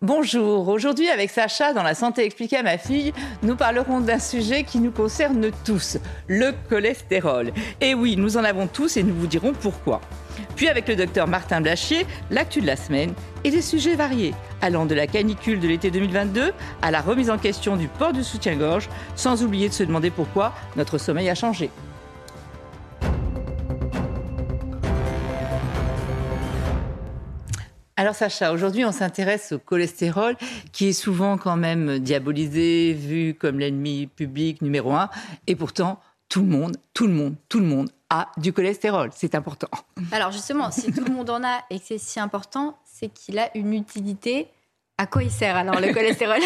Bonjour, aujourd'hui avec Sacha dans la santé expliquée à ma fille, nous parlerons d'un sujet qui nous concerne tous, le cholestérol. Et oui, nous en avons tous et nous vous dirons pourquoi. Puis avec le docteur Martin Blachier, l'actu de la semaine et des sujets variés, allant de la canicule de l'été 2022 à la remise en question du port du soutien-gorge, sans oublier de se demander pourquoi notre sommeil a changé. Alors Sacha, aujourd'hui on s'intéresse au cholestérol qui est souvent quand même diabolisé, vu comme l'ennemi public numéro un. Et pourtant, tout le monde, tout le monde, tout le monde a du cholestérol. C'est important. Alors justement, si tout le monde en a et que c'est si important, c'est qu'il a une utilité. À quoi il sert alors le cholestérol?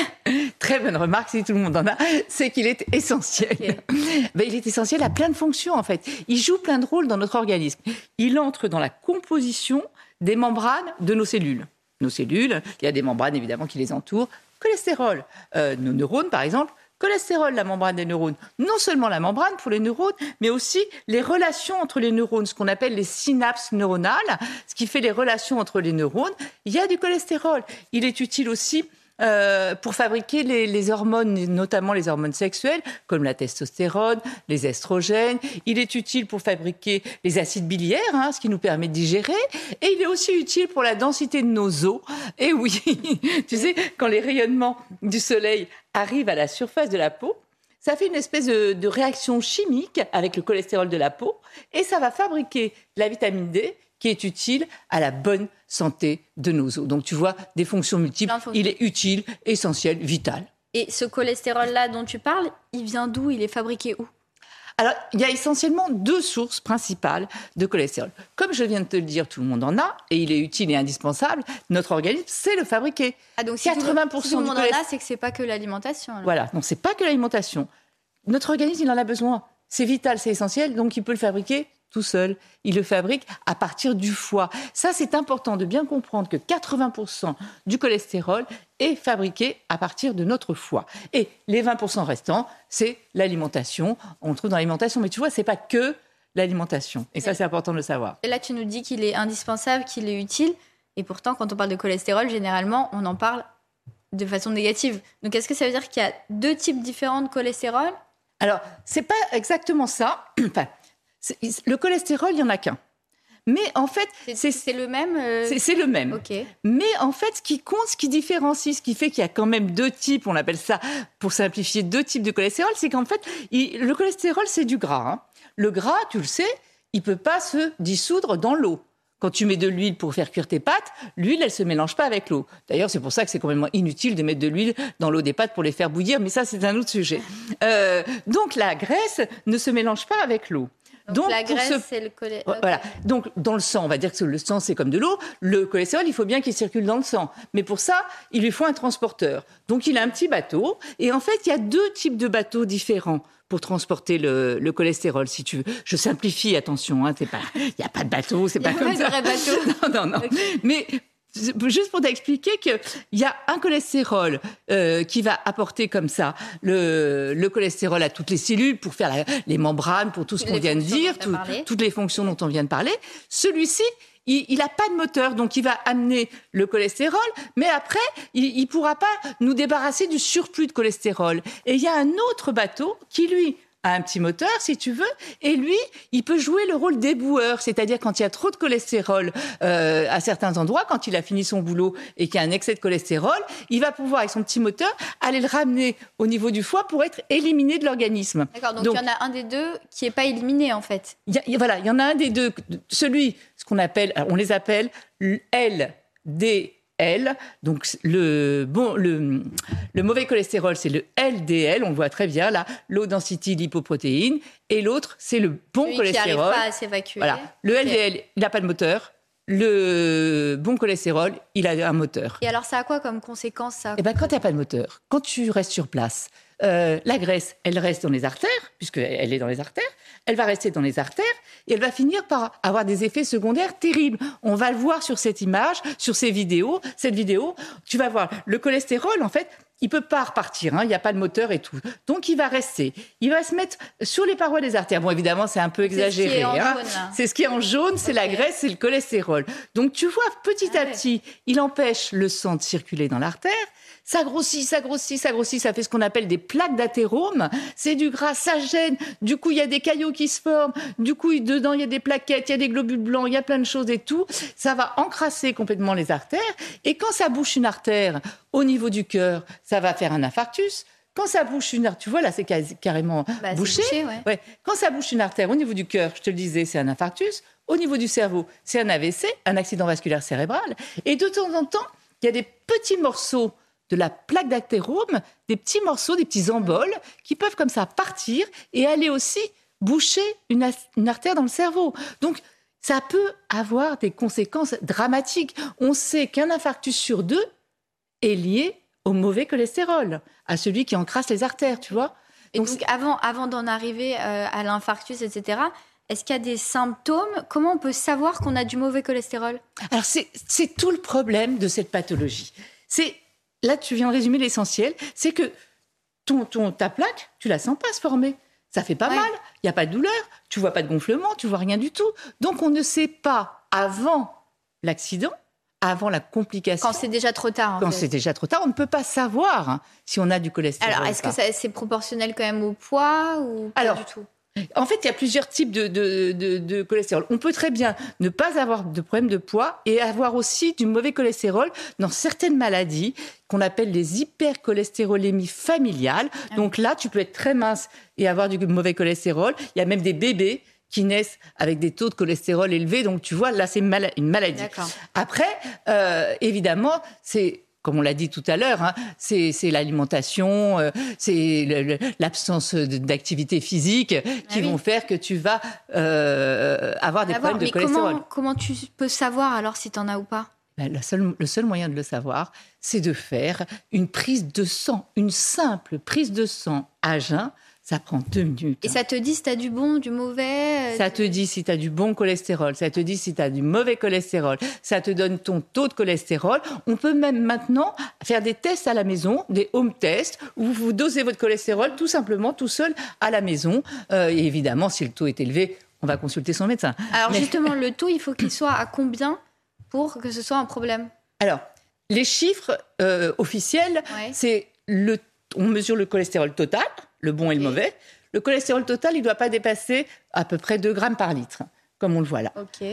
Très bonne remarque, si tout le monde en a, c'est qu'il est essentiel. Ben, il est essentiel à plein de fonctions en fait. Il joue plein de rôles dans notre organisme. Il entre dans la composition des membranes de nos cellules. Nos cellules, il y a des membranes évidemment qui les entourent. Cholestérol, euh, nos neurones par exemple, cholestérol, la membrane des neurones. Non seulement la membrane pour les neurones, mais aussi les relations entre les neurones, ce qu'on appelle les synapses neuronales, ce qui fait les relations entre les neurones. Il y a du cholestérol. Il est utile aussi euh, pour fabriquer les, hormones, notamment les hormones sexuelles, comme la testostérone, les estrogènes. Il est utile pour fabriquer les acides biliaires, hein, ce qui nous permet de digérer. Et il est aussi utile pour la densité de nos os. Et oui, tu sais, quand les rayonnements du soleil arrivent à la surface de la peau, ça fait une espèce de réaction chimique avec le cholestérol de la peau et ça va fabriquer la vitamine D qui est utile à la bonne santé de nos os. Donc tu vois, des fonctions multiples, il est utile, essentiel, vital. Et ce cholestérol-là dont tu parles, il vient d'où? Il est fabriqué où? Alors, il y a essentiellement deux sources principales de cholestérol. Comme je viens de te le dire, tout le monde en a et il est utile et indispensable. Notre organisme sait le fabriquer. Ah donc 80% tout, le monde en a, c'est que c'est pas que l'alimentation. Voilà, non, c'est pas que l'alimentation. Notre organisme, il en a besoin. C'est vital, c'est essentiel, donc il peut le fabriquer tout seul. Il le fabrique à partir du foie. Ça, c'est important de bien comprendre que 80% du cholestérol est fabriqué à partir de notre foie. Et les 20% restants, c'est l'alimentation. On le trouve dans l'alimentation. Mais tu vois, c'est pas que l'alimentation. Et ça, c'est important de le savoir. Et là, tu nous dis qu'il est indispensable, qu'il est utile. Et pourtant, quand on parle de cholestérol, généralement, on en parle de façon négative. Donc, est-ce que ça veut dire qu'il y a deux types différents de cholestérol? Alors, c'est pas exactement ça. Enfin, le cholestérol, il n'y en a qu'un. Mais en fait, c'est le même. Euh, c'est le même. Mais en fait, ce qui compte, ce qui différencie, ce qui fait qu'il y a quand même deux types, on appelle ça, pour simplifier, deux types de cholestérol, c'est qu'en fait, le cholestérol, c'est du gras. Hein. Le gras, tu le sais, il peut pas se dissoudre dans l'eau. Quand tu mets de l'huile pour faire cuire tes pâtes, l'huile, elle se mélange pas avec l'eau. D'ailleurs, c'est pour ça que c'est complètement inutile de mettre de l'huile dans l'eau des pâtes pour les faire bouillir, mais ça, c'est un autre sujet. Euh, donc, la graisse ne se mélange pas avec l'eau. Donc, la graisse, c'est le cholestérol. Voilà. Donc dans le sang, on va dire que le sang c'est comme de l'eau. Le cholestérol, il faut bien qu'il circule dans le sang. Mais pour ça, il lui faut un transporteur. Donc il a un petit bateau. Et en fait, il y a deux types de bateaux différents pour transporter le, cholestérol, si tu veux. Je simplifie, attention, hein, pas, il n'y a pas de bateau, c'est pas comme ça. Vrai bateau. non, non, non. Mais juste pour t'expliquer qu'il y a un cholestérol euh, qui va apporter comme ça le, cholestérol à toutes les cellules pour faire les membranes, pour tout ce qu'on vient de dire, toutes les fonctions dont on vient de parler. Celui-ci, il n'a pas de moteur, donc il va amener le cholestérol, mais après, il ne pourra pas nous débarrasser du surplus de cholestérol. Et il y a un autre bateau qui, lui, un petit moteur, si tu veux, et lui, il peut jouer le rôle d'éboueur, c'est-à-dire quand il y a trop de cholestérol euh, à certains endroits, quand il a fini son boulot et qu'il y a un excès de cholestérol, il va pouvoir, avec son petit moteur, aller le ramener au niveau du foie pour être éliminé de l'organisme. D'accord, donc, il y en a un des deux qui n'est pas éliminé en fait. voilà, il y en a un des deux, celui, ce qu'on appelle, on les appelle LD L. Donc le, bon, le, le mauvais cholestérol, c'est le LDL, on le voit très bien là, low density lipoprotéine. Et l'autre, c'est le bon cholestérol. Qui pas à s'évacuer. Voilà. Le LDL, il n'a pas de moteur. le bon cholestérol, il a un moteur. Et alors, ça a quoi comme conséquence ça? Eh ben, quand tu n'as pas de moteur, quand tu restes sur place, euh, la graisse, elle reste dans les artères, puisqu'elle est dans les artères, elle va rester dans les artères et elle va finir par avoir des effets secondaires terribles. On va le voir sur cette image, sur ces vidéos. Cette vidéo, tu vas voir, le cholestérol, en fait, il peut pas repartir, hein, il n'y a pas de moteur et tout. Donc il va rester. Il va se mettre sur les parois des artères. Bon, évidemment, c'est un peu exagéré. Hein. C'est ce qui est en jaune, c'est la graisse, c'est le cholestérol. Donc tu vois, petit à ah petit, il empêche le sang de circuler dans l'artère. Ça grossit, ça grossit, ça grossit, ça fait ce qu'on appelle des plaques d'athérome. C'est du gras, ça gêne. Du coup, il y a des caillots qui se forment. Du coup, dedans, il y a des plaquettes, il y a des globules blancs, il y a plein de choses et tout. Ça va encrasser complètement les artères. Et quand ça bouche une artère au niveau du cœur, ça va faire un infarctus. Quand ça bouche une artère, tu vois là, c'est carrément bah, bouché. ouais. Quand ça bouche une artère au niveau du cœur, je te le disais, c'est un infarctus. Au niveau du cerveau, c'est un AVC, un accident vasculaire cérébral. Et de temps en temps, il y a des petits morceaux de la plaque d'athérome, des petits morceaux, des petits emboles qui peuvent comme ça partir et aller aussi boucher une, artère dans le cerveau. Donc, ça peut avoir des conséquences dramatiques. On sait qu'un infarctus sur deux est lié au mauvais cholestérol, à celui qui encrasse les artères, tu vois. Et donc, avant, avant d'en arriver euh, à l'infarctus, etc., est-ce qu'il y a des symptômes? Comment on peut savoir qu'on a du mauvais cholestérol? Alors, c'est tout le problème de cette pathologie. C'est là, tu viens de résumer l'essentiel, c'est que ton, ton, ta plaque, tu la sens pas se former. Ça fait pas mal, il n'y a pas de douleur, tu vois pas de gonflement, tu vois rien du tout. Donc on ne sait pas avant l'accident, avant la complication. Quand c'est déjà trop tard. quand c'est déjà trop tard, on ne peut pas savoir hein, si on a du cholestérol. Alors est-ce que c'est proportionnel quand même au poids ou pas du tout? En fait, il y a plusieurs types de, cholestérol. On peut très bien ne pas avoir de problème de poids et avoir aussi du mauvais cholestérol dans certaines maladies qu'on appelle les hypercholestérolémies familiales. Ah Donc là, tu peux être très mince et avoir du mauvais cholestérol. Il y a même des bébés qui naissent avec des taux de cholestérol élevés. Donc tu vois, là, c'est une maladie. Après, euh, évidemment, c'est comme on l'a dit tout à l'heure, hein, c'est l'alimentation, euh, c'est l'absence d'activité physique qui ah vont faire que tu vas euh, avoir des problèmes de cholestérol. Comment, comment, tu peux savoir alors si tu en as ou pas? Ben, le, seul, le seul moyen de le savoir, c'est de faire une prise de sang, une simple prise de sang à jeun ça prend deux minutes. Et ça te dit si tu as du bon, du mauvais euh, Ça te dit si tu as du bon cholestérol, ça te dit si tu as du mauvais cholestérol, ça te donne ton taux de cholestérol. On peut même maintenant faire des tests à la maison, des home tests, où vous dosez votre cholestérol tout simplement, tout seul, à la maison. Euh, et évidemment, si le taux est élevé, on va consulter son médecin. Alors justement, le taux, il faut qu'il soit à combien pour que ce soit un problème? Alors, les chiffres euh, officiels, c'est le on mesure le cholestérol total, le bon et le mauvais. Le cholestérol total, il ne doit pas dépasser à peu près 2 grammes par litre, comme on le voit là.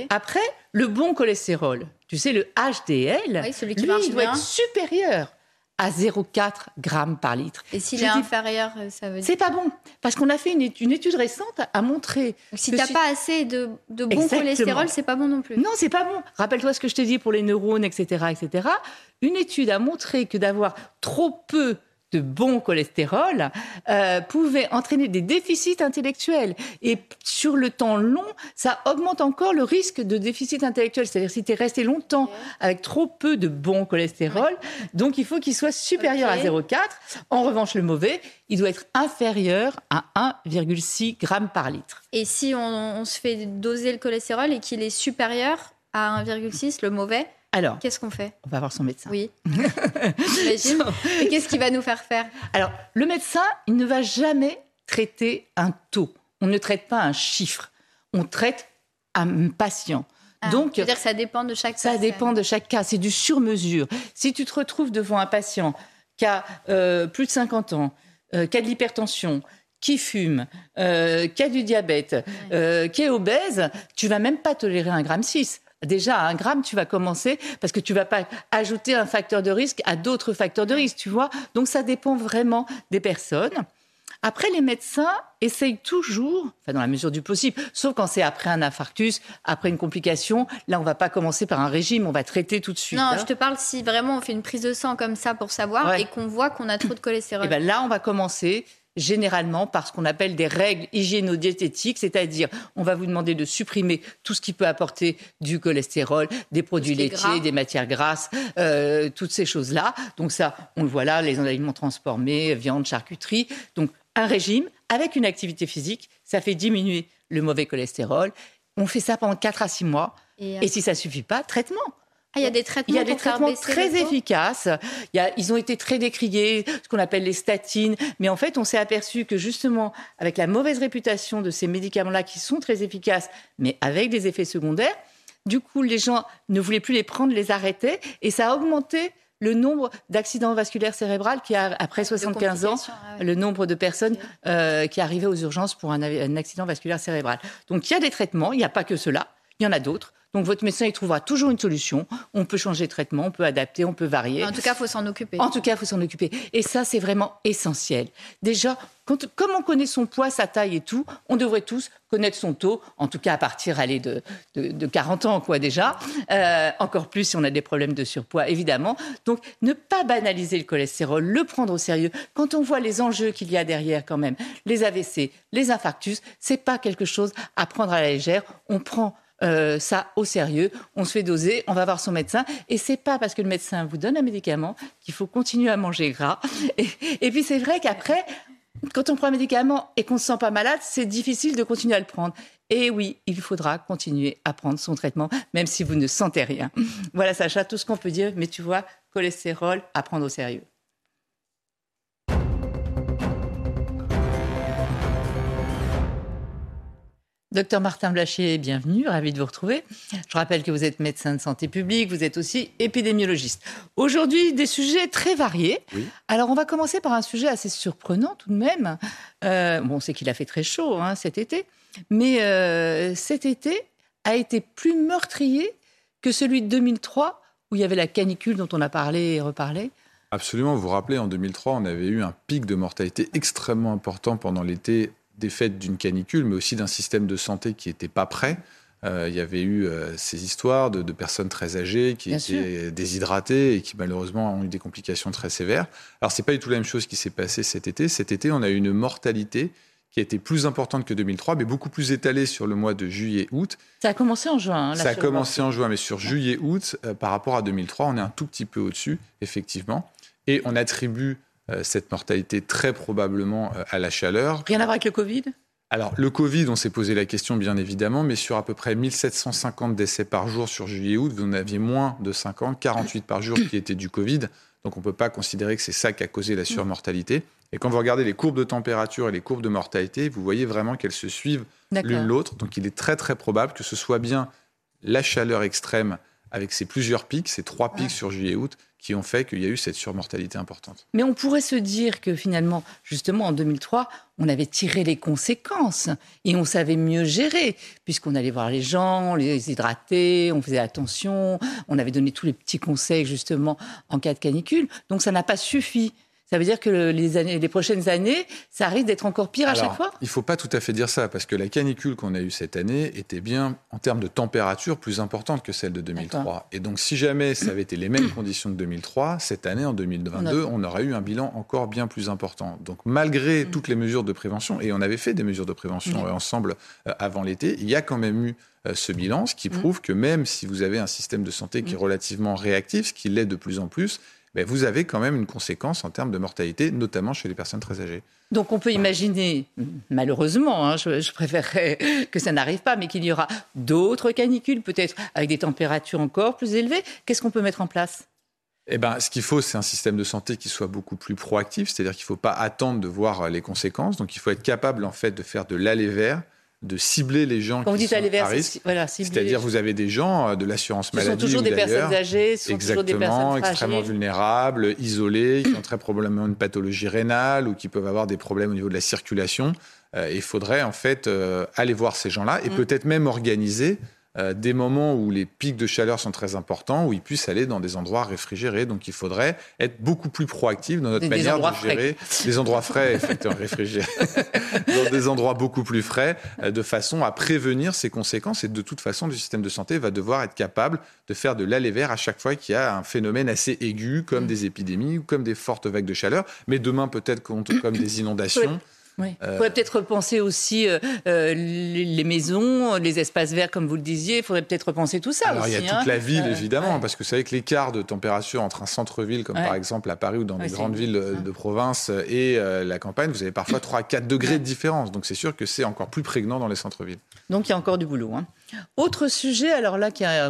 Après, le bon cholestérol, tu sais, le HDL, celui qui lui, il doit être supérieur à 0,4 grammes par litre. Et s'il est inférieur, ça veut dire C'est pas bon, parce qu'on a fait une étude, récente à montrer. Si tu n'as pas assez de, de bon cholestérol, c'est pas bon non plus. Non, c'est pas bon. Rappelle-toi ce que je t'ai dit pour les neurones, etc., etc. Une étude a montré que d'avoir trop peu de bon cholestérol euh, pouvait entraîner des déficits intellectuels. Et sur le temps long, ça augmente encore le risque de déficit intellectuel. C'est-à-dire si tu es resté longtemps avec trop peu de bon cholestérol, donc il faut qu'il soit supérieur à 0,4. En revanche, le mauvais, il doit être inférieur à 1,6 g par litre. Et si on se fait doser le cholestérol et qu'il est supérieur à 1,6, le mauvais, alors, qu'est-ce qu'on fait? On va voir son médecin. Oui. J'imagine. Et qu'est-ce qu'il va nous faire faire? Alors, le médecin, il ne va jamais traiter un taux. On ne traite pas un chiffre. On traite un patient. Ah, Donc, dire que ça dépend de chaque Ça dépend de chaque cas. C'est du sur-mesure. Si tu te retrouves devant un patient qui a euh, plus de 50 ans, euh, qui a de l'hypertension, qui fume, euh, qui a du diabète, qui est obèse, tu vas même pas tolérer un gramme 6 déjà à un gramme, tu vas commencer parce que tu vas pas ajouter un facteur de risque à d'autres facteurs de risque, tu vois. Donc ça dépend vraiment des personnes. Après, les médecins essayent toujours, enfin dans la mesure du possible, sauf quand c'est après un infarctus, après une complication, là on va pas commencer par un régime, on va traiter tout de suite. Non, hein. je te parle si vraiment on fait une prise de sang comme ça pour savoir et qu'on voit qu'on a trop de cholestérol. Et eh ben là, on va commencer généralement par ce qu'on appelle des règles hygiéno-diététiques, c'est-à-dire on va vous demander de supprimer tout ce qui peut apporter du cholestérol, des produits laitiers, des matières grasses, euh, toutes ces choses-là. Donc ça, on le voit là, les aliments transformés, viande, charcuterie. Donc un régime avec une activité physique, ça fait diminuer le mauvais cholestérol. On fait ça pendant 4 à 6 mois. Et, euh, si ça suffit pas, traitement. Ah, il y a des traitements, il y a des traitements très efficaces. Il y a, ils ont été très décriés, ce qu'on appelle les statines. Mais en fait, on s'est aperçu que justement, avec la mauvaise réputation de ces médicaments-là qui sont très efficaces, mais avec des effets secondaires, du coup, les gens ne voulaient plus les prendre, les arrêtaient, et ça a augmenté le nombre d'accidents vasculaires cérébrales qui a, après 75 ans, ah le nombre de personnes euh, qui arrivaient aux urgences pour un, un accident vasculaire cérébral. Donc il y a des traitements, il n'y a pas que cela, il y en a d'autres. Donc votre médecin, il trouvera toujours une solution. On peut changer de traitement, on peut adapter, on peut varier. En tout cas, il faut s'en occuper. En tout cas, il faut s'en occuper. Et ça, c'est vraiment essentiel. Déjà, quand, comme on connaît son poids, sa taille et tout, on devrait tous connaître son taux, en tout cas à partir allez, de, de, 40 ans, quoi, déjà. Euh, encore plus si on a des problèmes de surpoids, évidemment. Donc, ne pas banaliser le cholestérol, le prendre au sérieux. Quand on voit les enjeux qu'il y a derrière, quand même, les AVC, les infarctus, c'est pas quelque chose à prendre à la légère. On prend euh, ça au sérieux. On se fait doser, on va voir son médecin. Et c'est pas parce que le médecin vous donne un médicament qu'il faut continuer à manger gras. Et, puis c'est vrai qu'après, quand on prend un médicament et qu'on ne se sent pas malade, c'est difficile de continuer à le prendre. Et oui, il faudra continuer à prendre son traitement, même si vous ne sentez rien. Voilà, Sacha, tout ce qu'on peut dire. Mais tu vois, cholestérol, à prendre au sérieux. Docteur Martin Blachier, bienvenue, ravi de vous retrouver. Je rappelle que vous êtes médecin de santé publique, vous êtes aussi épidémiologiste. Aujourd'hui, des sujets très variés. Alors, on va commencer par un sujet assez surprenant tout de même. Euh, bon, on sait qu'il a fait très chaud hein, cet été, mais euh, cet été a été plus meurtrier que celui de 2003, où il y avait la canicule dont on a parlé et reparlé. Absolument, vous vous rappelez, en 2003, on avait eu un pic de mortalité extrêmement important pendant l'été des d'une canicule, mais aussi d'un système de santé qui n'était pas prêt. Euh, il y avait eu euh, ces histoires de, personnes très âgées qui étaient déshydratées et qui malheureusement ont eu des complications très sévères. Alors c'est pas du tout la même chose qui s'est passé cet été. Cet été, on a eu une mortalité qui a été plus importante que 2003, mais beaucoup plus étalée sur le mois de juillet-août. Ça a commencé en juin. Hein, Ça a commencé en juin, mais sur juillet-août, euh, par rapport à 2003, on est un tout petit peu au-dessus, effectivement. Et on attribue cette mortalité très probablement euh, à la chaleur. Rien à voir avec le Covid? Alors, le Covid, on s'est posé la question, bien évidemment, mais sur à peu près 1750 décès par jour sur juillet-août, vous en aviez moins de 50, 48 par jour qui étaient du Covid. Donc, on ne peut pas considérer que c'est ça qui a causé la surmortalité. Et quand vous regardez les courbes de température et les courbes de mortalité, vous voyez vraiment qu'elles se suivent l'une l'autre. Donc, il est très, très probable que ce soit bien la chaleur extrême avec ces plusieurs pics, ces trois pics sur juillet-août, qui ont fait qu'il y a eu cette surmortalité importante. Mais on pourrait se dire que finalement, justement, en 2003, on avait tiré les conséquences et on savait mieux gérer, puisqu'on allait voir les gens, les hydrater, on faisait attention, on avait donné tous les petits conseils justement en cas de canicule. Donc ça n'a pas suffi. Ça veut dire que les, années, les prochaines années, ça risque d'être encore pire à chaque fois? Il ne faut pas tout à fait dire ça, parce que la canicule qu'on a eue cette année était bien, en termes de température, plus importante que celle de 2003. Et donc, si jamais ça avait été les mêmes conditions que 2003, cette année, en 2022, on, aurait eu un bilan encore bien plus important. Donc, malgré mm. toutes les mesures de prévention, et on avait fait des mesures de prévention euh, ensemble euh, avant l'été, il y a quand même eu euh, ce bilan, ce qui mm. prouve que même si vous avez un système de santé qui est mm. relativement réactif, ce qui l'est de plus en plus, ben, vous avez quand même une conséquence en termes de mortalité, notamment chez les personnes très âgées. Donc on peut imaginer, malheureusement, hein, je, préférerais que ça n'arrive pas, mais qu'il y aura d'autres canicules, peut-être avec des températures encore plus élevées. Qu'est-ce qu'on peut mettre en place? Eh ben, ce qu'il faut, c'est un système de santé qui soit beaucoup plus proactif, c'est-à-dire qu'il ne faut pas attendre de voir les conséquences. Donc, il faut être capable, en fait, de faire de l'aller vers de cibler les gens qui sont à risque. Voilà, C'est-à-dire, vous avez des gens euh, de l'assurance maladie. Ce sont toujours des personnes âgées, ce sont toujours des personnes extrêmement vulnérables, isolées, qui ont très probablement une pathologie rénale ou qui peuvent avoir des problèmes au niveau de la circulation. Euh, il faudrait en fait euh, aller voir ces gens-là et mm. peut-être même organiser euh, des moments où les pics de chaleur sont très importants, où ils puissent aller dans des endroits réfrigérés. Donc il faudrait être beaucoup plus proactif dans notre manière de gérer les endroits frais, effectivement réfrigérés, dans des endroits beaucoup plus frais, euh, de façon à prévenir ces conséquences. Et de toute façon, le système de santé va devoir être capable de faire de l'aller vert à chaque fois qu'il y a un phénomène assez aigu, comme mm. des épidémies ou comme des fortes vagues de chaleur, mais demain peut-être comme des inondations. Oui. Il faudrait peut-être repenser aussi euh, euh, les maisons, les espaces verts, comme vous le disiez. Il faudrait peut-être repenser tout ça Alors, il y a toute hein. la ville, évidemment, parce que vous savez que l'écart de température entre un centre-ville, comme par exemple à Paris ou dans des grandes villes de province, et euh, la campagne, vous avez parfois 3 à 4 degrés de différence. Donc c'est sûr que c'est encore plus prégnant dans les centres-villes. Donc il y a encore du boulot. Hein. Autre sujet, alors là, qui a,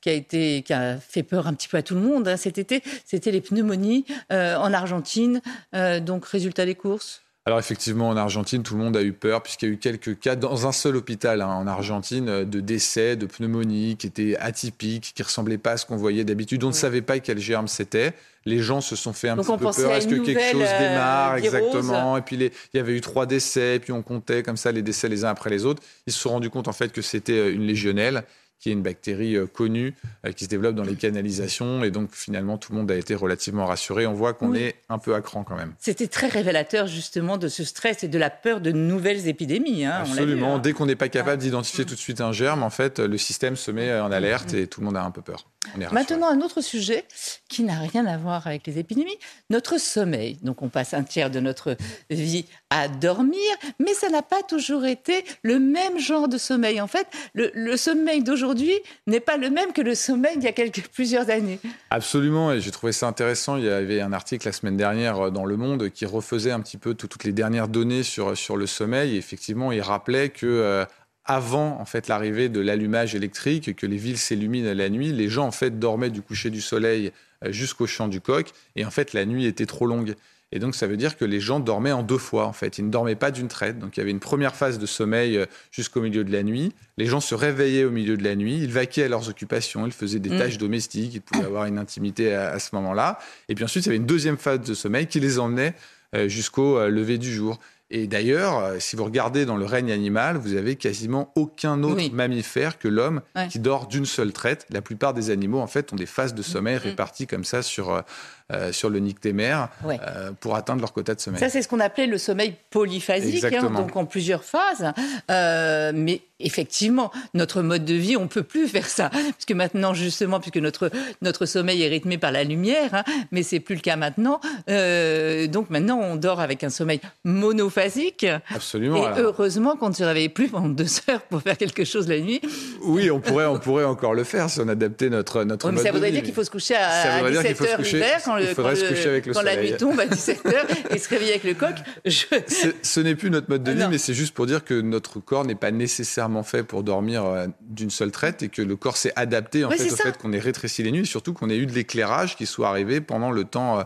qui a, été, qui a fait peur un petit peu à tout le monde hein, cet été, c'était les pneumonies en Argentine. donc résultat des courses? Alors effectivement, en Argentine, tout le monde a eu peur puisqu'il y a eu quelques cas dans un seul hôpital hein, en Argentine euh, de décès, de pneumonie qui étaient atypiques, qui ressemblaient pas à ce qu'on voyait d'habitude. On ne savait pas quel germe c'était. Les gens se sont fait un petit peu peur. Est-ce que quelque chose euh, démarre exactement? Et puis il y avait eu trois décès, puis on comptait comme ça les décès les uns après les autres. Ils se sont rendus compte en fait que c'était euh, une légionelle qui est une bactérie euh, connue euh, qui se développe dans les canalisations. Et donc, finalement, tout le monde a été relativement rassuré. On voit qu'on est un peu à cran quand même. C'était très révélateur, justement, de ce stress et de la peur de nouvelles épidémies. Hein, Absolument. Hein. Dès qu'on n'est pas capable d'identifier tout de suite un germe, en fait, le système se met en alerte et tout le monde a un peu peur. Maintenant, un autre sujet qui n'a rien à voir avec les épidémies, notre sommeil. Donc, on passe un tiers de notre vie à dormir, mais ça n'a pas toujours été le même genre de sommeil. En fait, le, sommeil d'aujourd'hui n'est pas le même que le sommeil d'il y a quelques, plusieurs années. Absolument, et j'ai trouvé ça intéressant. Il y avait un article la semaine dernière euh, dans Le Monde qui refaisait un petit peu toutes les dernières données sur, sur le sommeil. Et effectivement, il rappelait que... Euh, avant en fait l'arrivée de l'allumage électrique, que les villes s'illuminent la nuit, les gens en fait dormaient du coucher du soleil euh, jusqu'au chant du coq, et en fait la nuit était trop longue. Et donc ça veut dire que les gens dormaient en deux fois en fait. Ils ne dormaient pas d'une traite. Donc il y avait une première phase de sommeil euh, jusqu'au milieu de la nuit. Les gens se réveillaient au milieu de la nuit. Ils vaquaient à leurs occupations. Ils faisaient des mm. tâches domestiques. Ils pouvaient avoir une intimité à, ce moment-là. Et puis ensuite il y avait une deuxième phase de sommeil qui les emmenait euh, jusqu'au lever du jour. Et d'ailleurs, euh, si vous regardez dans le règne animal, vous avez quasiment aucun autre mammifère que l'homme qui dort d'une seule traite. La plupart des animaux, en fait, ont des phases de sommeil mm. réparties comme ça sur, euh, euh, sur le nictémère euh, pour atteindre leur quota de sommeil. Ça, c'est ce qu'on appelait le sommeil polyphasique, hein, donc en plusieurs phases. mais effectivement, notre mode de vie, on peut plus faire ça. Parce que maintenant, justement, puisque notre, notre sommeil est rythmé par la lumière, hein, mais c'est plus le cas maintenant. donc maintenant, on dort avec un sommeil monophasique Absolument. Et heureusement qu'on ne se réveille plus pendant deux heures pour faire quelque chose la nuit. Oui, on pourrait, on pourrait encore le faire si on adaptait notre, notre oui, mais Ça voudrait dire qu'il faut se coucher à, 17h l'hiver, quand, le, quand, la nuit tombe à 17h et se réveiller avec le coq. Ce n'est plus notre mode de vie, mais c'est juste pour dire que notre corps n'est pas nécessairement fait pour dormir euh, d'une seule traite et que le corps s'est adapté en fait, au fait qu'on ait rétréci les nuits et surtout qu'on ait eu de l'éclairage qui soit arrivé pendant le temps, euh,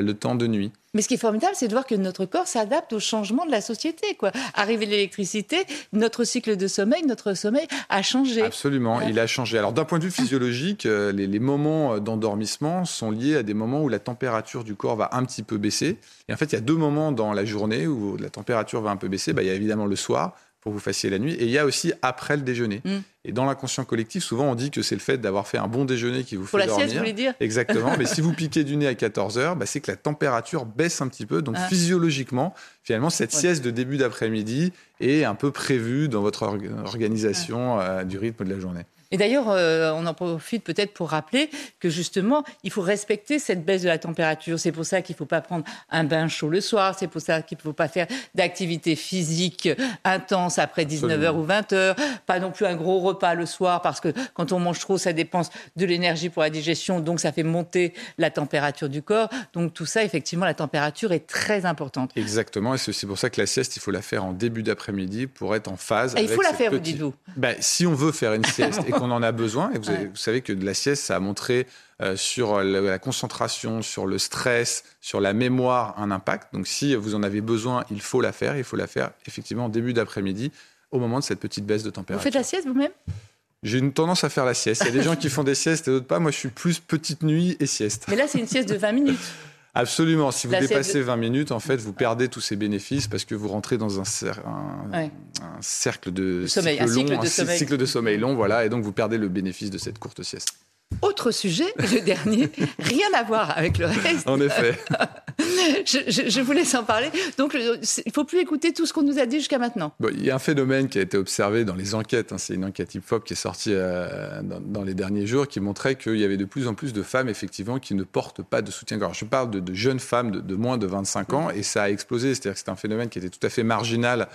le temps de nuit. Mais ce qui est formidable, c'est de voir que notre corps s'adapte au changement de la société. Quoi. Arrivé l'électricité, notre cycle de sommeil, notre sommeil a changé. Absolument, il a changé. Alors d'un point de vue physiologique, euh, les, les moments d'endormissement sont liés à des moments où la température du corps va un petit peu baisser. Et en fait, il y a deux moments dans la journée où la température va un peu baisser. Bah, il y a évidemment le soir, pour que vous fassiez la nuit. Et il y a aussi après le déjeuner. Mm. Et dans l'inconscient collectif, souvent on dit que c'est le fait d'avoir fait un bon déjeuner qui vous fait dormir. Pour la sieste, vous voulez dire? Exactement. Mais si vous piquez du nez à 14 heures, bah, c'est que la température baisse un petit peu. Donc ah. physiologiquement, finalement, cette sieste de début d'après-midi est un peu prévue dans votre organisation euh, du rythme de la journée. Et d'ailleurs, euh, on en profite peut-être pour rappeler que justement, il faut respecter cette baisse de la température. C'est pour ça qu'il ne faut pas prendre un bain chaud le soir. C'est pour ça qu'il ne faut pas faire d'activité physique intense après 19h ou 20h. Pas non plus un gros repas le soir parce que quand on mange trop, ça dépense de l'énergie pour la digestion. Donc, ça fait monter la température du corps. Donc, tout ça, effectivement, la température est très importante. Exactement. Et c'est pour ça que la sieste, il faut la faire en début d'après-midi pour être en phase. Et il faut la faire, vous dites-vous ben, Si on veut faire une sieste et on en a besoin. Et vous, savez que de la sieste, ça a montré euh, sur la, concentration, sur le stress, sur la mémoire un impact. Donc si vous en avez besoin, il faut la faire. Il faut la faire effectivement en début d'après-midi, au moment de cette petite baisse de température. Vous faites la sieste vous-même? J'ai une tendance à faire la sieste. Il y a des gens qui font des siestes et d'autres pas. Moi, je suis plus petite nuit et sieste. Mais là, c'est une sieste de 20 minutes. Absolument. Si vous dépassez de- 20 minutes, en fait, vous perdez tous ces bénéfices parce que vous rentrez dans un, cer- un- Ouais. un cercle de sommeil, cycle un cycle long, de cy- sommeil. cycle de sommeil long, voilà, et donc vous perdez le bénéfice de cette courte sieste. Autre sujet, le dernier, rien à voir avec le reste. En effet. Je, je- je vous laisse en parler. Donc, il faut plus écouter tout ce qu'on nous a dit jusqu'à maintenant. Bon, il y a un phénomène qui a été observé dans les enquêtes. hein, c'est une enquête IPFOP qui est sortie euh, dans, dans les derniers jours qui montrait qu'il y avait de plus en plus de femmes, effectivement, qui ne portent pas de soutien-gorge. Je parle de, de jeunes femmes de, de moins de 25 ans et ça a explosé. C'est-à-dire que c'est un phénomène qui était tout à fait marginal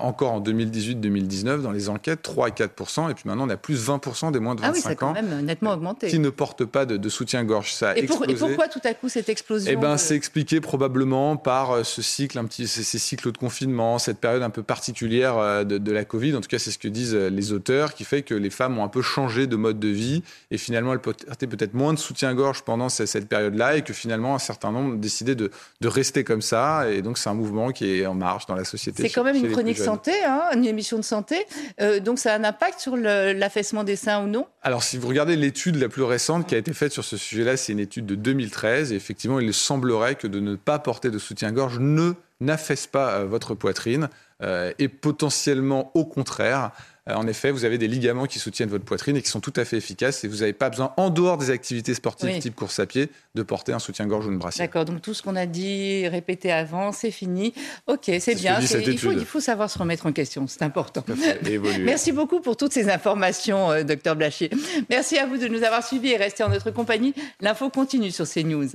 encore en 2018-2019 dans les enquêtes, 3 à 4 Et puis maintenant, on a plus 20 des moins de Ah oui, 25 ça a quand ans même nettement augmenté. qui ne portent pas de, de soutien-gorge. Ça a Et, pour- et explosé. pourquoi tout à coup cette explosion Eh ben, euh, c'est expliqué probablement par euh, ce cycle, un petit, ces, ces cycles de confinement, cette période un peu particulière euh, de, de la Covid. En tout cas, c'est ce que disent euh, les auteurs, qui fait que les femmes ont un peu changé de mode de vie et finalement elles portaient peut-être moins de soutien-gorge pendant ce- cette période-là et que finalement un certain nombre ont décidé de, de rester comme ça. Et donc, c'est un mouvement qui est en marche dans la société. C'est quand même une plus chronique santé, hein, une émission de santé. Euh, donc ça a un impact sur l'affaissement des seins ou non? Alors, si vous regardez l'étude la plus récente qui a été faite sur ce sujet-là, c'est une étude de 2013. Et effectivement, il semblerait que de ne pas porter de soutien-gorge ne n'affaisse pas euh, votre poitrine euh, et potentiellement au contraire. Euh, en effet, vous avez des ligaments qui soutiennent votre poitrine et qui sont tout à fait efficaces et vous n'avez pas besoin, en dehors des activités sportives Oui. type course à pied, de porter un soutien-gorge ou une brassière. D'accord, donc tout ce qu'on a dit, répété avant, c'est fini. Ok, c'est ce bien. cette il, faut, il faut savoir se remettre en question, c'est important. Merci beaucoup pour toutes ces informations, euh, docteur Blachier. Merci à vous de nous avoir suivis et rester en notre compagnie. L'info continue sur CNews.